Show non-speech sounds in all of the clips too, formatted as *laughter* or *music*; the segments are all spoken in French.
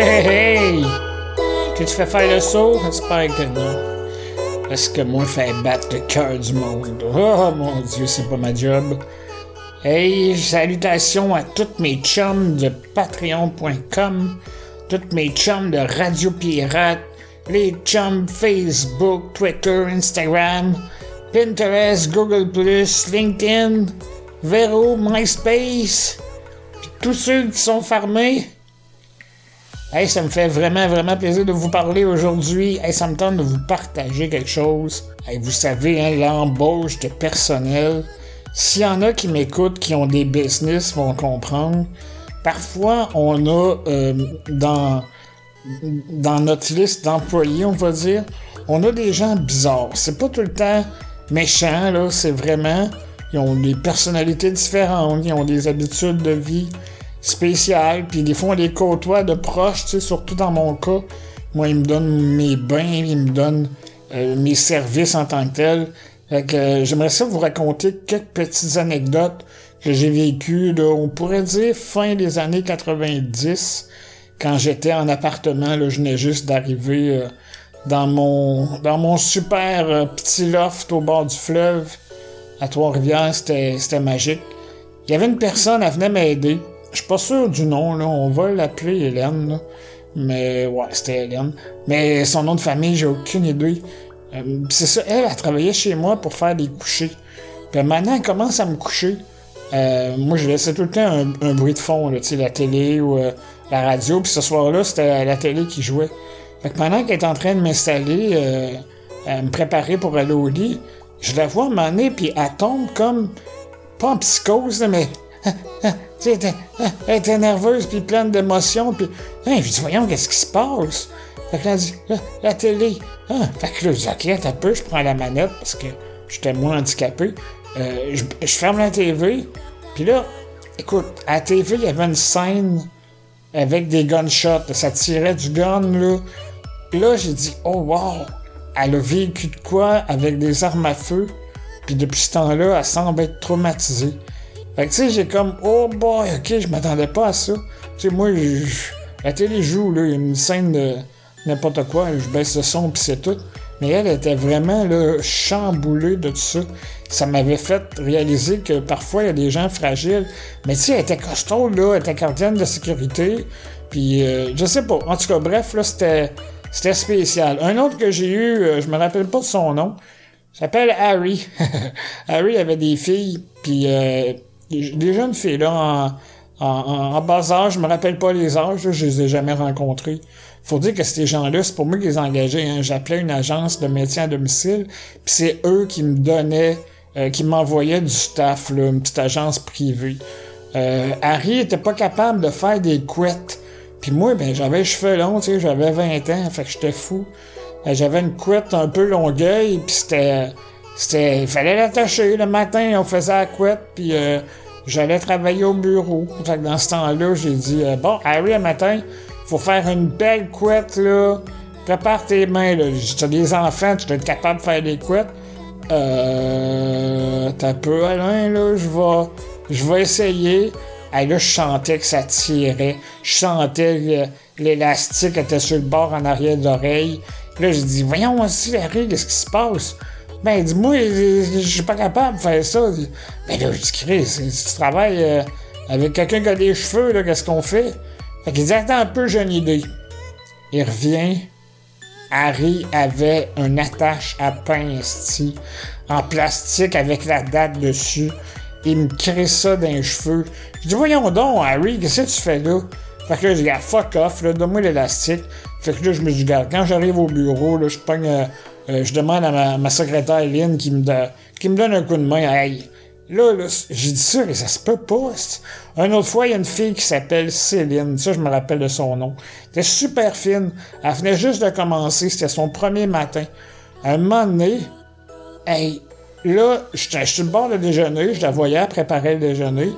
Hey! Tu te fais faire le saut? J'espère que non. Est-ce que moi, fais battre le cœur du monde? Oh mon Dieu, c'est pas ma job. Hey, salutations à toutes mes chums de patreon.com, toutes mes chums de Radio Pirate, les chums Facebook, Twitter, Instagram, Pinterest, Google+, LinkedIn, Vero, MySpace, tous ceux qui sont fermés. Hey, ça me fait vraiment, vraiment plaisir de vous parler aujourd'hui. Hey, ça me tente de vous partager quelque chose. Hey, vous savez, hein, l'embauche de personnel. S'il y en a qui m'écoutent, qui ont des business, vont comprendre. Parfois, on a euh, dans, dans notre liste d'employés, on va dire, on a des gens bizarres. C'est pas tout le temps méchant, là. C'est vraiment. Ils ont des personnalités différentes, ils ont des habitudes de vie spécial, puis des fois on les côtoie de proche, tu sais, surtout dans mon cas. Moi, ils me donnent mes bains, ils me donnent euh, mes services en tant que tel. Fait euh, j'aimerais ça vous raconter quelques petites anecdotes que j'ai vécues, là, on pourrait dire fin des années 90, quand j'étais en appartement, là, je venais juste d'arriver euh, dans mon dans mon super petit loft au bord du fleuve à Trois-Rivières, c'était magique. Il y avait une personne, elle venait m'aider. Je suis pas sûr du nom, là. On va l'appeler Hélène, Mais ouais, c'était Hélène. Mais son nom de famille, j'ai aucune idée. Euh, c'est ça, elle a travaillé chez moi pour faire des couchers. Puis maintenant, elle commence à me coucher. Euh, moi, je laissais tout le temps un, bruit de fond, là, la télé ou euh, la radio. Puis ce soir-là, c'était la télé qui jouait. Fait que pendant qu'elle est en train de m'installer, à me préparer pour aller au lit, je la vois m'amener, puis elle tombe comme, pas en psychose, mais *laughs* elle était nerveuse, puis pleine d'émotions, puis... Hein, dis, voyons, qu'est-ce qui se passe? Fait que là, elle dit, la, télé. Hein? Fait que là, je dis, un peu, je prends la manette, parce que j'étais moins handicapé. Euh, je, je, ferme la TV, puis là, écoute, à la TV, il y avait une scène avec des gunshots, ça tirait du gun, là. Là, j'ai dit, oh wow, elle a vécu de quoi avec des armes à feu, puis depuis ce temps-là, elle semble être traumatisée. Fait que tu sais, j'ai comme, oh boy, ok, je m'attendais pas à ça. Tu sais, moi, la télé joue, là, une scène de n'importe quoi, je baisse le son puis c'est tout. Mais elle était vraiment là, chamboulée de tout ça. Ça m'avait fait réaliser que parfois il y a des gens fragiles. Mais tu sais, elle était costaud, là, elle était gardienne de sécurité. Puis euh, je sais pas. En tout cas, bref, là, c'était, c'était spécial. Un autre que j'ai eu, euh, je me rappelle pas de son nom, s'appelle Harry. *laughs* Harry avait des filles, puis euh, des, jeunes filles, là, en, en, bas âge, je me rappelle pas les âges, je les ai jamais rencontrés. Faut dire que ces gens-là, c'est pour moi qui les engageais. Hein. J'appelais une agence de métier à domicile, puis c'est eux qui me donnaient, euh, qui m'envoyaient du staff, une petite agence privée. Euh, Harry était pas capable de faire des couettes. Puis moi, ben j'avais les cheveux longs, tu sais, j'avais 20 ans, fait que j'étais fou. Euh, j'avais une couette un peu longueuil, puis c'était c'était, il fallait l'attacher le matin, on faisait la couette, puis euh, j'allais travailler au bureau. Fait que dans ce temps-là, j'ai dit, euh, bon, Harry, le matin, faut faire une belle couette, là. Prépare tes mains, là. T'as des enfants, tu dois être capable de faire des couettes. Euh, t'as peu, Alain, là, je vais, je vais essayer. Et là, je sentais que ça tirait. Je sentais que l'élastique était sur le bord en arrière de l'oreille. Là, j'ai dit, voyons aussi, Harry, qu'est-ce qui se passe? Ben, dis-moi, je suis pas capable de faire ça. Ben là, je dis, Chris, si tu travailles euh, avec quelqu'un qui a des cheveux, là, qu'est-ce qu'on fait? Fait qu'il dit, attends un peu, j'ai une idée. Il revient. Harry avait une attache à pince en plastique avec la date dessus. Il me crée ça dans les cheveux. Je dis, voyons donc, Harry, qu'est-ce que tu fais là? Fait que là, je dis, ah, fuck off, donne-moi l'élastique. Fait que là, je me dis, regarde, quand j'arrive au bureau, là, je pogne euh, euh, je demande à ma, secrétaire Lynn qui me, donne un coup de main. Hey, là, là j'ai dit ça, mais ça se peut pas. Une autre fois, il y a une fille qui s'appelle Céline. Ça, je me rappelle de son nom. Elle était super fine. Elle venait juste de commencer. C'était son premier matin. À un moment donné, hey, là, j'étais sur le bord de déjeuner. Je la voyais préparer le déjeuner.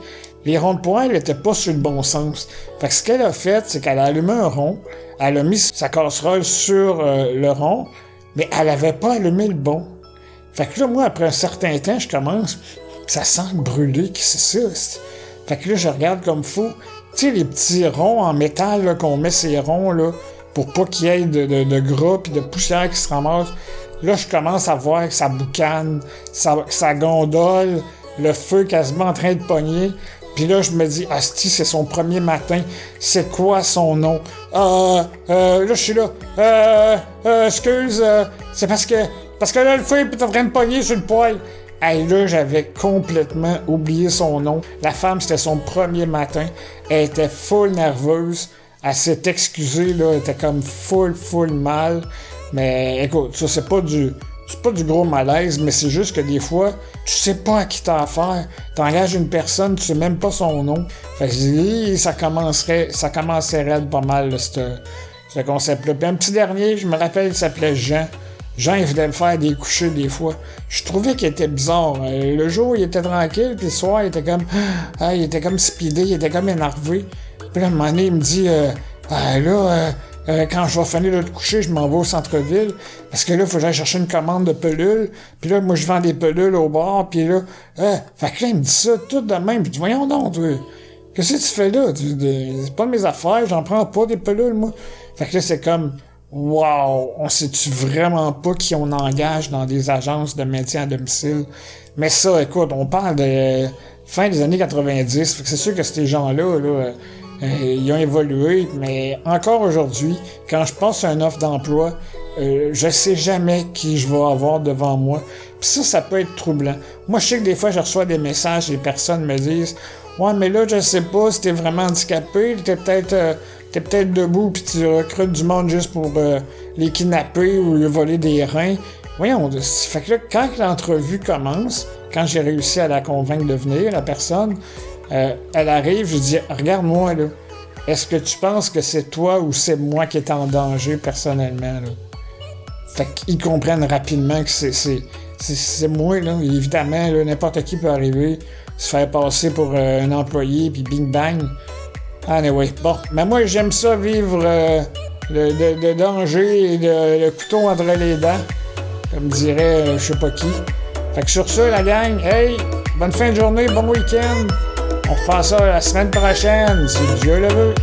Les ronds de poing, elle était pas sur le bon sens. Fait que ce qu'elle a fait, c'est qu'elle a allumé un rond. Elle a mis sa casserole sur euh, le rond. Mais elle avait pas allumé le bon. Fait que là, moi, après un certain temps, je commence, ça sent brûler, que c'est ça. Fait que là, je regarde comme fou. Tu sais, les petits ronds en métal qu'on met ces ronds là, pour pas qu'il y ait de, de, de gras puis de poussière qui se ramasse. Là, je commence à voir que ça boucane, ça, ça gondole, le feu quasiment en train de pogner. Puis là, je me dis, Asti, c'est son premier matin. C'est quoi son nom? Euh, euh, là, je suis là. Euh, euh, excuse, euh, c'est parce que, parce que là, le feu est en train de pogner sur le poêle. Hey, là, j'avais complètement oublié son nom. La femme, c'était son premier matin. Elle était full nerveuse. Elle s'est excusée, là. Elle était comme full, full mal. Mais écoute, ça, c'est pas du. C'est pas du gros malaise, mais c'est juste que des fois, tu sais pas à qui t'as affaire. T'engages une personne, tu sais même pas son nom. Fait que ça commencerait, ça commencerait pas mal, ce, ce concept-là. Puis un petit dernier, je me rappelle, il s'appelait Jean. Jean, il venait me faire des couchers des fois. Je trouvais qu'il était bizarre. Euh, le jour, il était tranquille, puis le soir, il était comme. Ah, il était comme speedé, il était comme énervé. Puis là, un moment donné, il me dit euh, ah, là, euh, euh, quand je vais finir de coucher, je m'en vais au centre-ville. Parce que là, il faut que j'aille chercher une commande de pelules. Puis là, moi, je vends des pelules au bar. Puis là, euh, fait que là, il me dit ça tout de même. Je dis, voyons donc, toi. Qu'est-ce que tu fais là? C'est pas de mes affaires, j'en prends pas des pelules, moi. Fait que là, c'est comme, wow, on sait-tu vraiment pas qui on engage dans des agences de maintien à domicile? Mais ça, écoute, on parle de fin des années 90. Fait que c'est sûr que ces gens-là, là, euh, ils ont évolué, mais encore aujourd'hui, quand je passe à une offre d'emploi, euh, je sais jamais qui je vais avoir devant moi. Puis ça, ça peut être troublant. Moi, je sais que des fois, je reçois des messages, les personnes me disent Ouais, mais là, je sais pas si t'es vraiment handicapé, t'es peut-être euh, t'es peut-être debout puis tu recrutes du monde juste pour euh, les kidnapper ou lui voler des reins. Voyons, fait que là, quand l'entrevue commence, quand j'ai réussi à la convaincre de venir, la personne, euh, elle arrive, je dis Regarde-moi là. Est-ce que tu penses que c'est toi ou c'est moi qui est en danger personnellement? Là? Fait qu'ils comprennent rapidement que c'est, moi, là. Évidemment, n'importe qui peut arriver, se faire passer pour euh, un employé, puis bing bang. Anyway, bon. Mais moi, j'aime ça vivre euh, le, danger et le, couteau entre les dents. Comme dirait je sais pas qui. Fait que sur ça, la gang, hey, bonne fin de journée, bon week-end. On refait ça la semaine prochaine, si Dieu le veut.